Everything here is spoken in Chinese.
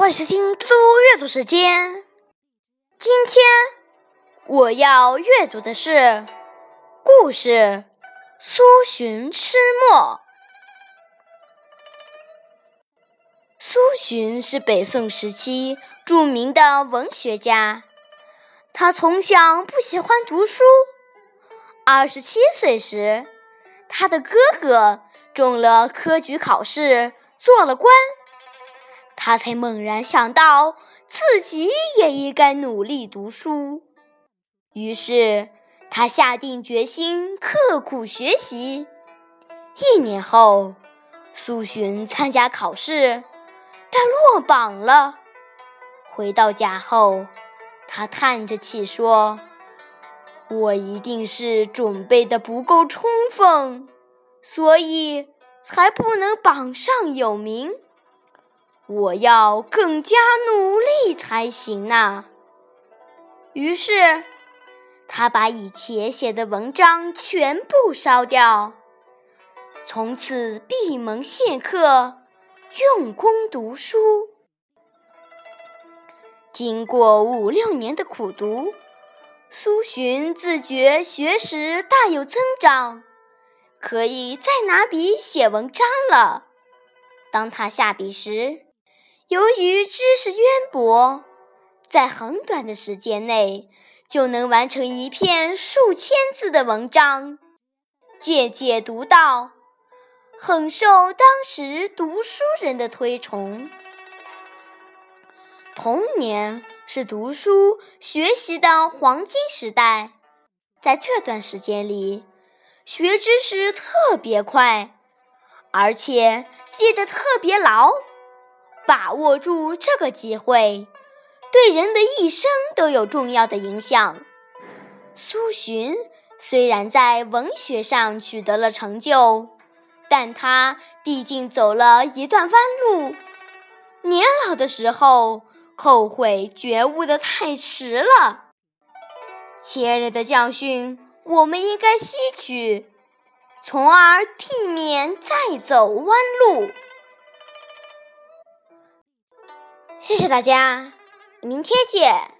欢迎收听嘟嘟阅读时间。今天我要阅读的是故事《苏洵吃墨》。苏洵是北宋时期著名的文学家，他从小不喜欢读书。二十七岁时，他的哥哥中了科举考试，做了官。他才猛然想到自己也应该努力读书，于是他下定决心刻苦学习。一年后，苏洵参加考试，但落榜了。回到家后，他叹着气说：“我一定是准备的不够充分，所以才不能榜上有名。”我要更加努力才行呐！于是，他把以前写的文章全部烧掉，从此闭门谢客，用功读书。经过五六年的苦读，苏洵自觉学识大有增长，可以再拿笔写文章了。当他下笔时，由于知识渊博，在很短的时间内就能完成一篇数千字的文章，届届独到，很受当时读书人的推崇。童年是读书学习的黄金时代，在这段时间里，学知识特别快，而且记得特别牢。把握住这个机会，对人的一生都有重要的影响。苏洵虽然在文学上取得了成就，但他毕竟走了一段弯路，年老的时候后悔觉悟的太迟了。前人的教训，我们应该吸取，从而避免再走弯路。谢谢大家，明天见。